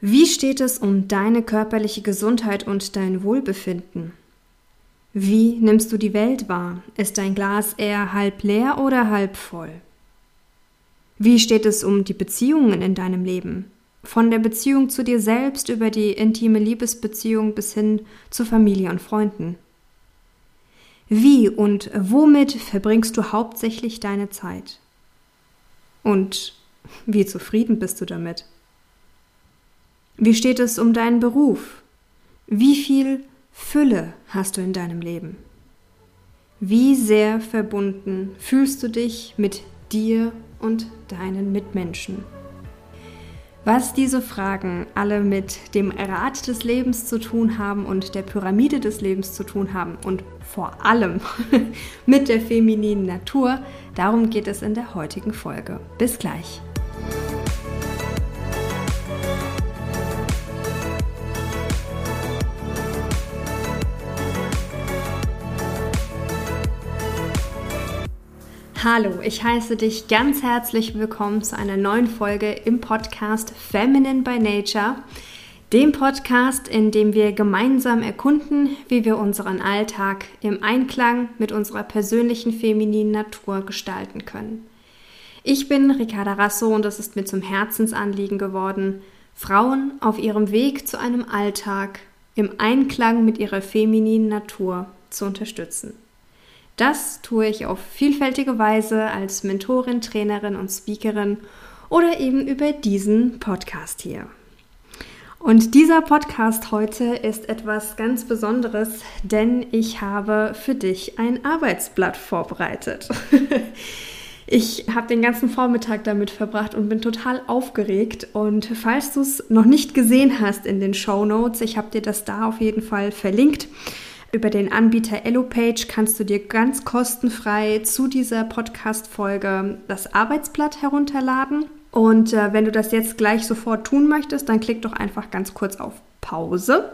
Wie steht es um deine körperliche Gesundheit und dein Wohlbefinden? Wie nimmst du die Welt wahr? Ist dein Glas eher halb leer oder halb voll? Wie steht es um die Beziehungen in deinem Leben? Von der Beziehung zu dir selbst über die intime Liebesbeziehung bis hin zu Familie und Freunden. Wie und womit verbringst du hauptsächlich deine Zeit? Und wie zufrieden bist du damit? Wie steht es um deinen Beruf? Wie viel Fülle hast du in deinem Leben? Wie sehr verbunden fühlst du dich mit dir und deinen Mitmenschen? Was diese Fragen alle mit dem Rad des Lebens zu tun haben und der Pyramide des Lebens zu tun haben und vor allem mit der femininen Natur, darum geht es in der heutigen Folge. Bis gleich. Hallo, ich heiße dich ganz herzlich willkommen zu einer neuen Folge im Podcast Feminine by Nature, dem Podcast, in dem wir gemeinsam erkunden, wie wir unseren Alltag im Einklang mit unserer persönlichen femininen Natur gestalten können. Ich bin Ricarda Rasso und es ist mir zum Herzensanliegen geworden, Frauen auf ihrem Weg zu einem Alltag im Einklang mit ihrer femininen Natur zu unterstützen. Das tue ich auf vielfältige Weise als Mentorin, Trainerin und Speakerin oder eben über diesen Podcast hier. Und dieser Podcast heute ist etwas ganz Besonderes, denn ich habe für dich ein Arbeitsblatt vorbereitet. Ich habe den ganzen Vormittag damit verbracht und bin total aufgeregt. Und falls du es noch nicht gesehen hast in den Show Notes, ich habe dir das da auf jeden Fall verlinkt. Über den Anbieter EloPage kannst du dir ganz kostenfrei zu dieser Podcast-Folge das Arbeitsblatt herunterladen. Und äh, wenn du das jetzt gleich sofort tun möchtest, dann klick doch einfach ganz kurz auf Pause.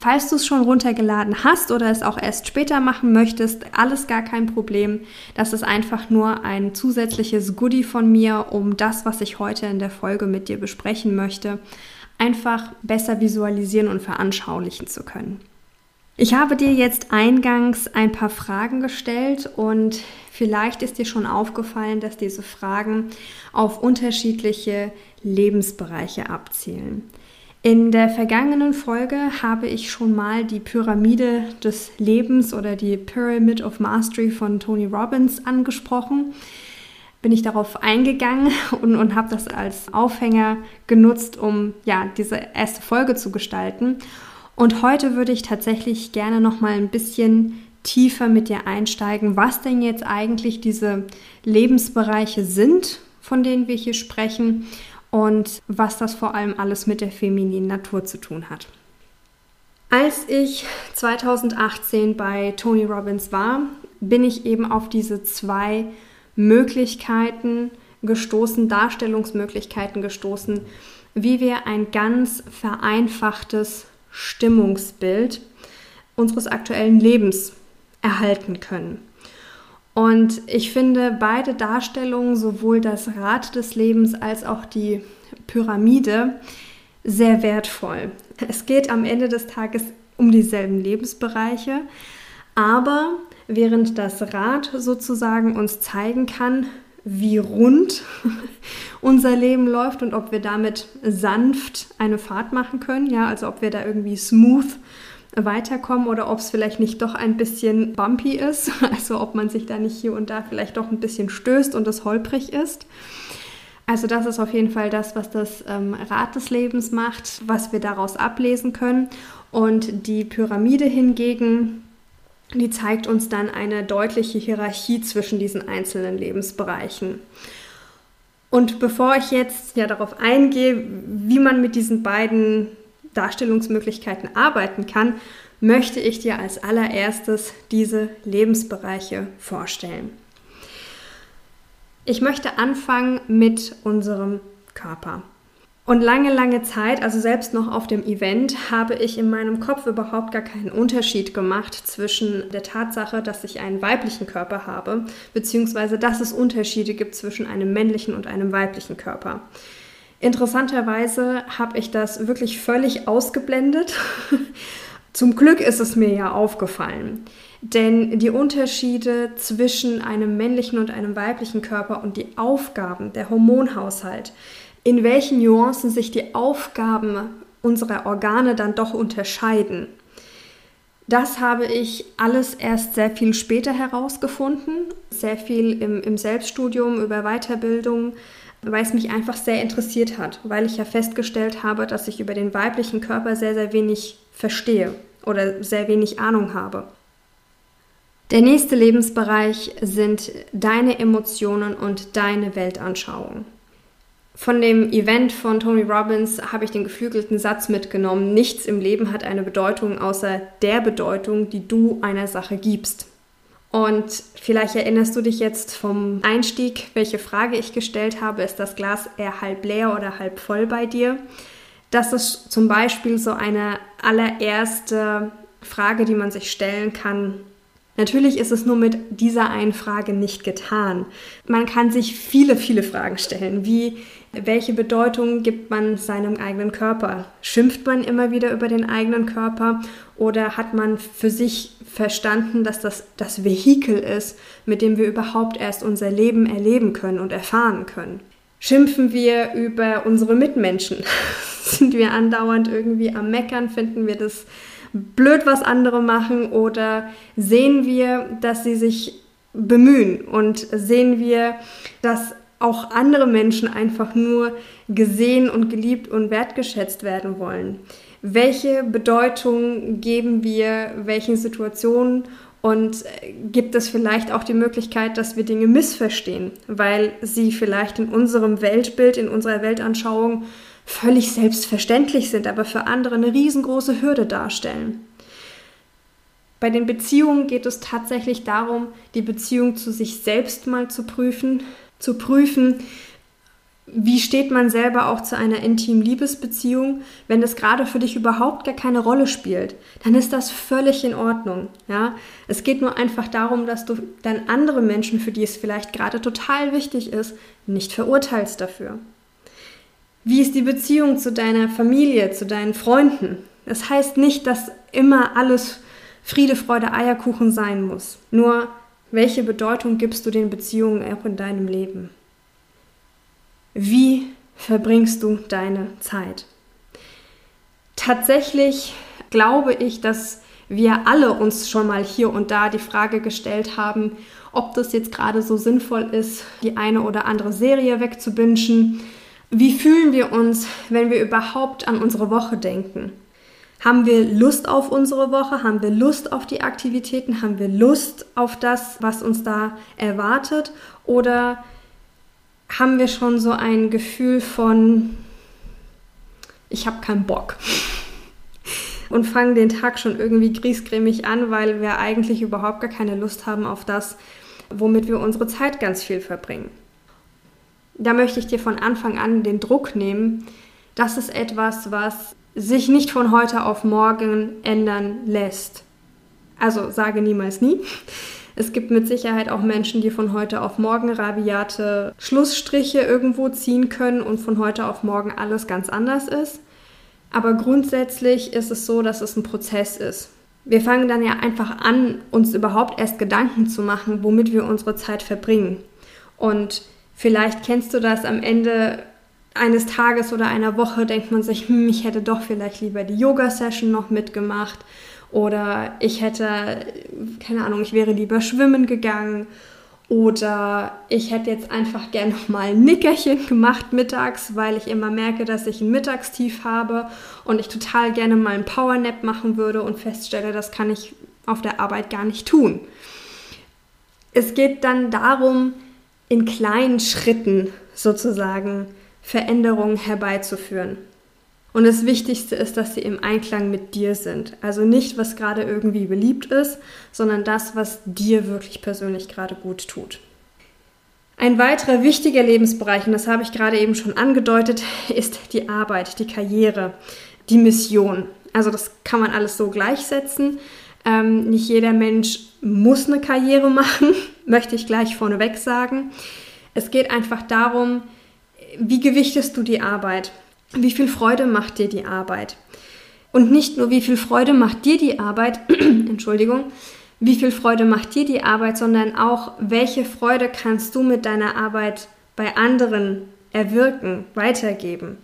Falls du es schon runtergeladen hast oder es auch erst später machen möchtest, alles gar kein Problem. Das ist einfach nur ein zusätzliches Goodie von mir, um das, was ich heute in der Folge mit dir besprechen möchte, einfach besser visualisieren und veranschaulichen zu können. Ich habe dir jetzt eingangs ein paar Fragen gestellt und vielleicht ist dir schon aufgefallen, dass diese Fragen auf unterschiedliche Lebensbereiche abzielen. In der vergangenen Folge habe ich schon mal die Pyramide des Lebens oder die Pyramid of Mastery von Tony Robbins angesprochen. Bin ich darauf eingegangen und, und habe das als Aufhänger genutzt, um ja diese erste Folge zu gestalten. Und heute würde ich tatsächlich gerne noch mal ein bisschen tiefer mit dir einsteigen, was denn jetzt eigentlich diese Lebensbereiche sind, von denen wir hier sprechen und was das vor allem alles mit der femininen Natur zu tun hat. Als ich 2018 bei Tony Robbins war, bin ich eben auf diese zwei Möglichkeiten gestoßen, Darstellungsmöglichkeiten gestoßen, wie wir ein ganz vereinfachtes Stimmungsbild unseres aktuellen Lebens erhalten können. Und ich finde beide Darstellungen, sowohl das Rad des Lebens als auch die Pyramide, sehr wertvoll. Es geht am Ende des Tages um dieselben Lebensbereiche, aber während das Rad sozusagen uns zeigen kann, wie rund unser Leben läuft und ob wir damit sanft eine Fahrt machen können, ja, also ob wir da irgendwie smooth weiterkommen oder ob es vielleicht nicht doch ein bisschen bumpy ist, also ob man sich da nicht hier und da vielleicht doch ein bisschen stößt und es holprig ist. Also das ist auf jeden Fall das, was das ähm, Rad des Lebens macht, was wir daraus ablesen können. Und die Pyramide hingegen die zeigt uns dann eine deutliche Hierarchie zwischen diesen einzelnen Lebensbereichen. Und bevor ich jetzt ja darauf eingehe, wie man mit diesen beiden Darstellungsmöglichkeiten arbeiten kann, möchte ich dir als allererstes diese Lebensbereiche vorstellen. Ich möchte anfangen mit unserem Körper. Und lange, lange Zeit, also selbst noch auf dem Event, habe ich in meinem Kopf überhaupt gar keinen Unterschied gemacht zwischen der Tatsache, dass ich einen weiblichen Körper habe, beziehungsweise dass es Unterschiede gibt zwischen einem männlichen und einem weiblichen Körper. Interessanterweise habe ich das wirklich völlig ausgeblendet. Zum Glück ist es mir ja aufgefallen. Denn die Unterschiede zwischen einem männlichen und einem weiblichen Körper und die Aufgaben, der Hormonhaushalt, in welchen Nuancen sich die Aufgaben unserer Organe dann doch unterscheiden, das habe ich alles erst sehr viel später herausgefunden, sehr viel im, im Selbststudium über Weiterbildung, weil es mich einfach sehr interessiert hat, weil ich ja festgestellt habe, dass ich über den weiblichen Körper sehr, sehr wenig verstehe oder sehr wenig Ahnung habe. Der nächste Lebensbereich sind deine Emotionen und deine Weltanschauung. Von dem Event von Tony Robbins habe ich den geflügelten Satz mitgenommen, nichts im Leben hat eine Bedeutung außer der Bedeutung, die du einer Sache gibst. Und vielleicht erinnerst du dich jetzt vom Einstieg, welche Frage ich gestellt habe, ist das Glas eher halb leer oder halb voll bei dir? Das ist zum Beispiel so eine allererste Frage, die man sich stellen kann, Natürlich ist es nur mit dieser einen Frage nicht getan. Man kann sich viele, viele Fragen stellen, wie welche Bedeutung gibt man seinem eigenen Körper? Schimpft man immer wieder über den eigenen Körper oder hat man für sich verstanden, dass das das Vehikel ist, mit dem wir überhaupt erst unser Leben erleben können und erfahren können? Schimpfen wir über unsere Mitmenschen? Sind wir andauernd irgendwie am Meckern? Finden wir das blöd, was andere machen? Oder sehen wir, dass sie sich bemühen und sehen wir, dass auch andere Menschen einfach nur gesehen und geliebt und wertgeschätzt werden wollen? Welche Bedeutung geben wir welchen Situationen und gibt es vielleicht auch die Möglichkeit, dass wir Dinge missverstehen, weil sie vielleicht in unserem Weltbild, in unserer Weltanschauung völlig selbstverständlich sind, aber für andere eine riesengroße Hürde darstellen. Bei den Beziehungen geht es tatsächlich darum, die Beziehung zu sich selbst mal zu prüfen, zu prüfen, wie steht man selber auch zu einer intimen Liebesbeziehung, wenn das gerade für dich überhaupt gar keine Rolle spielt, dann ist das völlig in Ordnung, ja? Es geht nur einfach darum, dass du dann andere Menschen, für die es vielleicht gerade total wichtig ist, nicht verurteilst dafür. Wie ist die Beziehung zu deiner Familie, zu deinen Freunden? Das heißt nicht, dass immer alles Friede, Freude, Eierkuchen sein muss. Nur, welche Bedeutung gibst du den Beziehungen auch in deinem Leben? Wie verbringst du deine Zeit? Tatsächlich glaube ich, dass wir alle uns schon mal hier und da die Frage gestellt haben, ob das jetzt gerade so sinnvoll ist, die eine oder andere Serie wegzubingen wie fühlen wir uns, wenn wir überhaupt an unsere Woche denken? Haben wir Lust auf unsere Woche? Haben wir Lust auf die Aktivitäten? Haben wir Lust auf das, was uns da erwartet? Oder haben wir schon so ein Gefühl von, ich habe keinen Bock? Und fangen den Tag schon irgendwie griesgrämig an, weil wir eigentlich überhaupt gar keine Lust haben auf das, womit wir unsere Zeit ganz viel verbringen da möchte ich dir von Anfang an den Druck nehmen. Das ist etwas, was sich nicht von heute auf morgen ändern lässt. Also sage niemals nie. Es gibt mit Sicherheit auch Menschen, die von heute auf morgen rabiate Schlussstriche irgendwo ziehen können und von heute auf morgen alles ganz anders ist. Aber grundsätzlich ist es so, dass es ein Prozess ist. Wir fangen dann ja einfach an, uns überhaupt erst Gedanken zu machen, womit wir unsere Zeit verbringen. Und Vielleicht kennst du das am Ende eines Tages oder einer Woche, denkt man sich, hm, ich hätte doch vielleicht lieber die Yoga-Session noch mitgemacht oder ich hätte, keine Ahnung, ich wäre lieber schwimmen gegangen oder ich hätte jetzt einfach gerne noch mal ein Nickerchen gemacht mittags, weil ich immer merke, dass ich ein Mittagstief habe und ich total gerne mal ein Powernap machen würde und feststelle, das kann ich auf der Arbeit gar nicht tun. Es geht dann darum, in kleinen Schritten sozusagen Veränderungen herbeizuführen. Und das Wichtigste ist, dass sie im Einklang mit dir sind. Also nicht, was gerade irgendwie beliebt ist, sondern das, was dir wirklich persönlich gerade gut tut. Ein weiterer wichtiger Lebensbereich, und das habe ich gerade eben schon angedeutet, ist die Arbeit, die Karriere, die Mission. Also das kann man alles so gleichsetzen. Ähm, nicht jeder Mensch muss eine Karriere machen, möchte ich gleich vorneweg sagen. Es geht einfach darum, wie gewichtest du die Arbeit? Wie viel Freude macht dir die Arbeit? Und nicht nur, wie viel Freude macht dir die Arbeit, Entschuldigung, wie viel Freude macht dir die Arbeit, sondern auch, welche Freude kannst du mit deiner Arbeit bei anderen erwirken, weitergeben.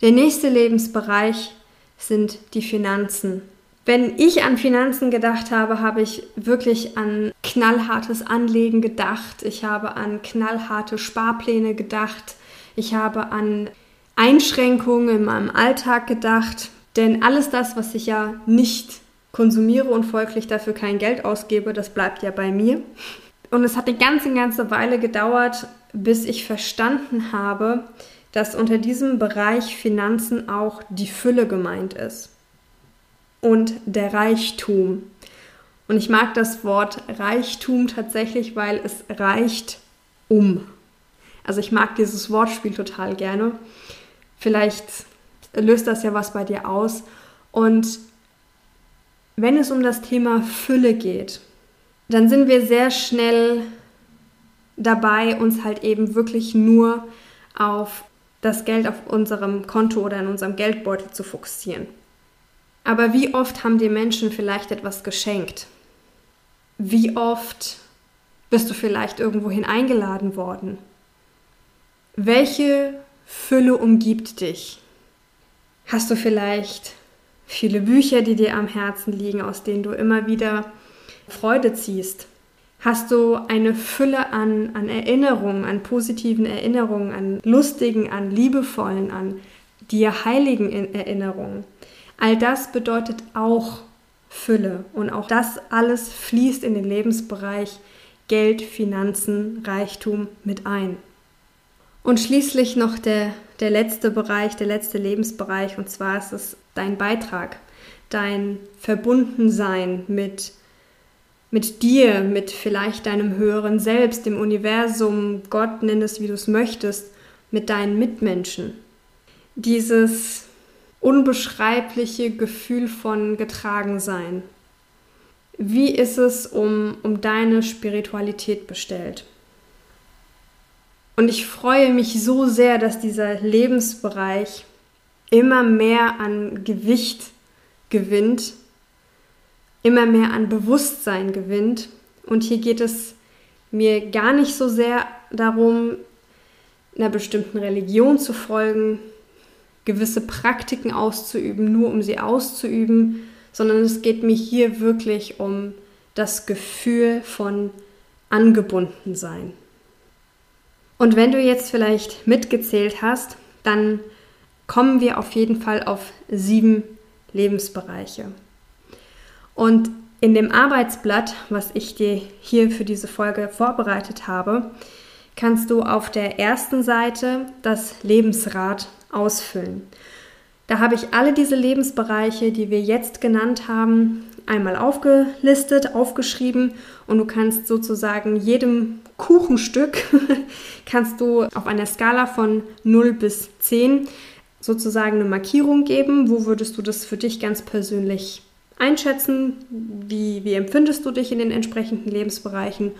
Der nächste Lebensbereich sind die Finanzen. Wenn ich an Finanzen gedacht habe, habe ich wirklich an knallhartes Anlegen gedacht. Ich habe an knallharte Sparpläne gedacht. Ich habe an Einschränkungen in meinem Alltag gedacht. Denn alles das, was ich ja nicht konsumiere und folglich dafür kein Geld ausgebe, das bleibt ja bei mir. Und es hat eine ganze, ganze Weile gedauert, bis ich verstanden habe, dass unter diesem Bereich Finanzen auch die Fülle gemeint ist und der Reichtum. Und ich mag das Wort Reichtum tatsächlich, weil es reicht um. Also ich mag dieses Wortspiel total gerne. Vielleicht löst das ja was bei dir aus. Und wenn es um das Thema Fülle geht, dann sind wir sehr schnell dabei, uns halt eben wirklich nur auf das Geld auf unserem Konto oder in unserem Geldbeutel zu fokussieren. Aber wie oft haben dir Menschen vielleicht etwas geschenkt? Wie oft bist du vielleicht irgendwohin eingeladen worden? Welche Fülle umgibt dich? Hast du vielleicht viele Bücher, die dir am Herzen liegen, aus denen du immer wieder Freude ziehst? Hast du eine Fülle an, an Erinnerungen, an positiven Erinnerungen, an lustigen, an liebevollen, an dir heiligen Erinnerungen? All das bedeutet auch Fülle und auch das alles fließt in den Lebensbereich Geld, Finanzen, Reichtum mit ein. Und schließlich noch der, der letzte Bereich, der letzte Lebensbereich, und zwar ist es dein Beitrag, dein Verbundensein mit mit dir, mit vielleicht deinem höheren Selbst, dem Universum, Gott, nenn es wie du es möchtest, mit deinen Mitmenschen. Dieses unbeschreibliche Gefühl von Getragensein. Wie ist es um, um deine Spiritualität bestellt? Und ich freue mich so sehr, dass dieser Lebensbereich immer mehr an Gewicht gewinnt immer mehr an Bewusstsein gewinnt. Und hier geht es mir gar nicht so sehr darum, einer bestimmten Religion zu folgen, gewisse Praktiken auszuüben, nur um sie auszuüben, sondern es geht mir hier wirklich um das Gefühl von Angebundensein. Und wenn du jetzt vielleicht mitgezählt hast, dann kommen wir auf jeden Fall auf sieben Lebensbereiche. Und in dem Arbeitsblatt, was ich dir hier für diese Folge vorbereitet habe, kannst du auf der ersten Seite das Lebensrad ausfüllen. Da habe ich alle diese Lebensbereiche, die wir jetzt genannt haben, einmal aufgelistet, aufgeschrieben und du kannst sozusagen jedem Kuchenstück kannst du auf einer Skala von 0 bis 10 sozusagen eine Markierung geben. Wo würdest du das für dich ganz persönlich einschätzen, wie, wie empfindest du dich in den entsprechenden Lebensbereichen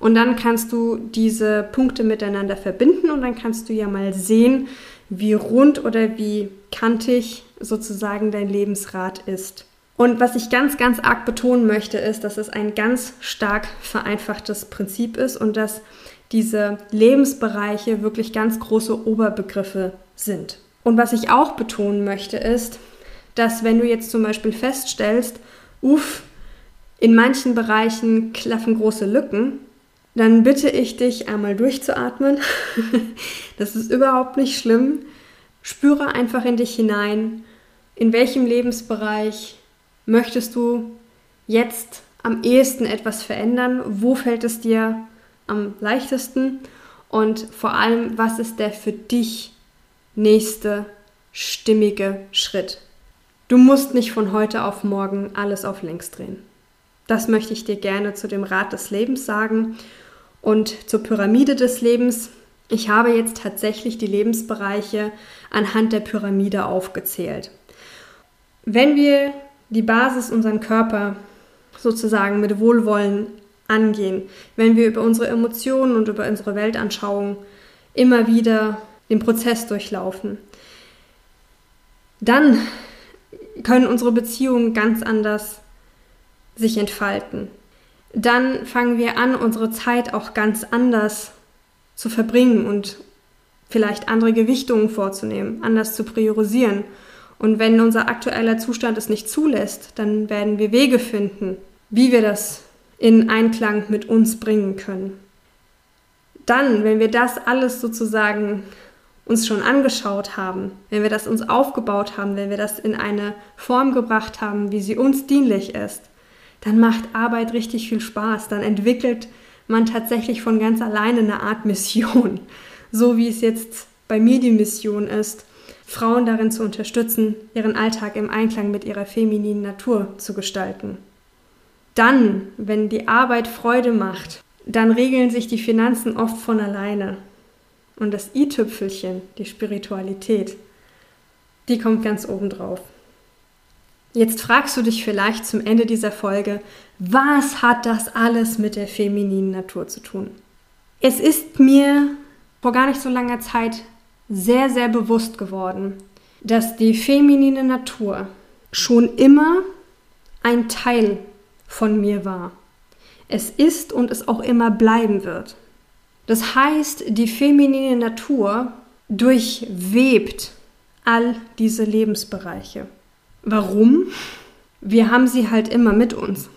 und dann kannst du diese Punkte miteinander verbinden und dann kannst du ja mal sehen, wie rund oder wie kantig sozusagen dein Lebensrad ist. Und was ich ganz, ganz arg betonen möchte, ist, dass es ein ganz stark vereinfachtes Prinzip ist und dass diese Lebensbereiche wirklich ganz große Oberbegriffe sind. Und was ich auch betonen möchte, ist, dass wenn du jetzt zum Beispiel feststellst, uff, in manchen Bereichen klaffen große Lücken, dann bitte ich dich einmal durchzuatmen. das ist überhaupt nicht schlimm. Spüre einfach in dich hinein, in welchem Lebensbereich möchtest du jetzt am ehesten etwas verändern, wo fällt es dir am leichtesten und vor allem, was ist der für dich nächste stimmige Schritt. Du musst nicht von heute auf morgen alles auf links drehen. Das möchte ich dir gerne zu dem Rad des Lebens sagen und zur Pyramide des Lebens. Ich habe jetzt tatsächlich die Lebensbereiche anhand der Pyramide aufgezählt. Wenn wir die Basis, unseren Körper sozusagen mit Wohlwollen angehen, wenn wir über unsere Emotionen und über unsere Weltanschauung immer wieder den Prozess durchlaufen. Dann können unsere Beziehungen ganz anders sich entfalten. Dann fangen wir an, unsere Zeit auch ganz anders zu verbringen und vielleicht andere Gewichtungen vorzunehmen, anders zu priorisieren. Und wenn unser aktueller Zustand es nicht zulässt, dann werden wir Wege finden, wie wir das in Einklang mit uns bringen können. Dann, wenn wir das alles sozusagen uns schon angeschaut haben, wenn wir das uns aufgebaut haben, wenn wir das in eine Form gebracht haben, wie sie uns dienlich ist, dann macht Arbeit richtig viel Spaß. Dann entwickelt man tatsächlich von ganz alleine eine Art Mission. So wie es jetzt bei mir die Mission ist, Frauen darin zu unterstützen, ihren Alltag im Einklang mit ihrer femininen Natur zu gestalten. Dann, wenn die Arbeit Freude macht, dann regeln sich die Finanzen oft von alleine. Und das i-Tüpfelchen, die Spiritualität, die kommt ganz oben drauf. Jetzt fragst du dich vielleicht zum Ende dieser Folge, was hat das alles mit der femininen Natur zu tun? Es ist mir vor gar nicht so langer Zeit sehr, sehr bewusst geworden, dass die feminine Natur schon immer ein Teil von mir war. Es ist und es auch immer bleiben wird. Das heißt, die feminine Natur durchwebt all diese Lebensbereiche. Warum? Wir haben sie halt immer mit uns.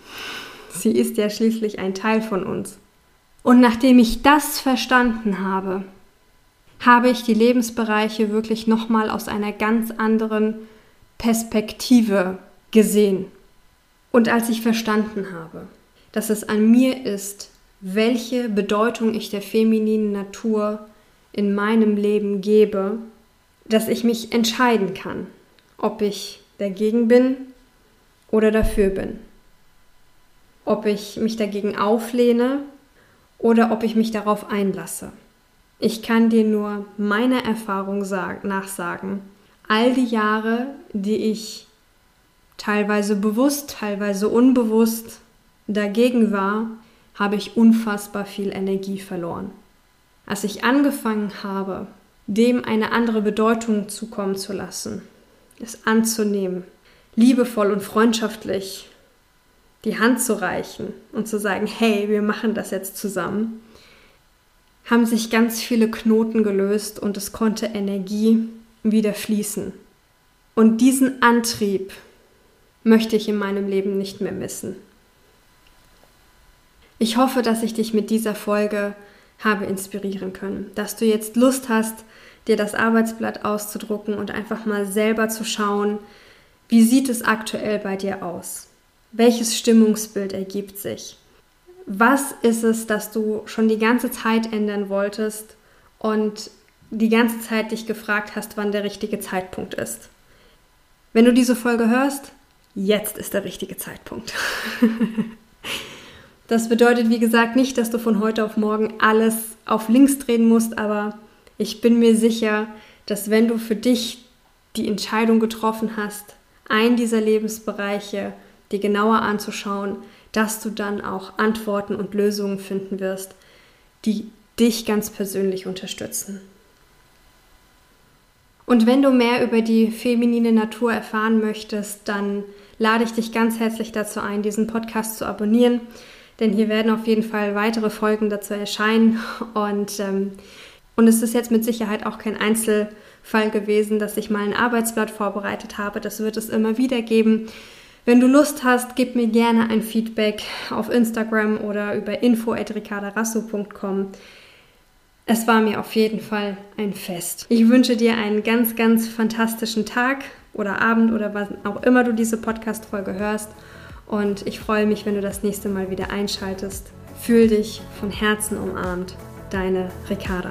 Sie ist ja schließlich ein Teil von uns. Und nachdem ich das verstanden habe, habe ich die Lebensbereiche wirklich nochmal aus einer ganz anderen Perspektive gesehen. Und als ich verstanden habe, dass es an mir ist, welche Bedeutung ich der femininen Natur in meinem Leben gebe, dass ich mich entscheiden kann, ob ich dagegen bin oder dafür bin. Ob ich mich dagegen auflehne oder ob ich mich darauf einlasse. Ich kann dir nur meine Erfahrung nachsagen. All die Jahre, die ich teilweise bewusst, teilweise unbewusst dagegen war, habe ich unfassbar viel Energie verloren. Als ich angefangen habe, dem eine andere Bedeutung zukommen zu lassen, es anzunehmen, liebevoll und freundschaftlich die Hand zu reichen und zu sagen, hey, wir machen das jetzt zusammen, haben sich ganz viele Knoten gelöst und es konnte Energie wieder fließen. Und diesen Antrieb möchte ich in meinem Leben nicht mehr missen. Ich hoffe, dass ich dich mit dieser Folge habe inspirieren können, dass du jetzt Lust hast, dir das Arbeitsblatt auszudrucken und einfach mal selber zu schauen, wie sieht es aktuell bei dir aus? Welches Stimmungsbild ergibt sich? Was ist es, das du schon die ganze Zeit ändern wolltest und die ganze Zeit dich gefragt hast, wann der richtige Zeitpunkt ist? Wenn du diese Folge hörst, jetzt ist der richtige Zeitpunkt. das bedeutet, wie gesagt, nicht, dass du von heute auf morgen alles auf links drehen musst, aber ich bin mir sicher, dass wenn du für dich die Entscheidung getroffen hast, einen dieser Lebensbereiche dir genauer anzuschauen, dass du dann auch Antworten und Lösungen finden wirst, die dich ganz persönlich unterstützen. Und wenn du mehr über die feminine Natur erfahren möchtest, dann lade ich dich ganz herzlich dazu ein, diesen Podcast zu abonnieren, denn hier werden auf jeden Fall weitere Folgen dazu erscheinen und ähm, und es ist jetzt mit Sicherheit auch kein Einzelfall gewesen, dass ich mal ein Arbeitsblatt vorbereitet habe. Das wird es immer wieder geben. Wenn du Lust hast, gib mir gerne ein Feedback auf Instagram oder über info.ricardarasso.com. Es war mir auf jeden Fall ein Fest. Ich wünsche dir einen ganz, ganz fantastischen Tag oder Abend oder was auch immer du diese Podcast-Folge hörst. Und ich freue mich, wenn du das nächste Mal wieder einschaltest. Fühl dich von Herzen umarmt. Deine Ricarda.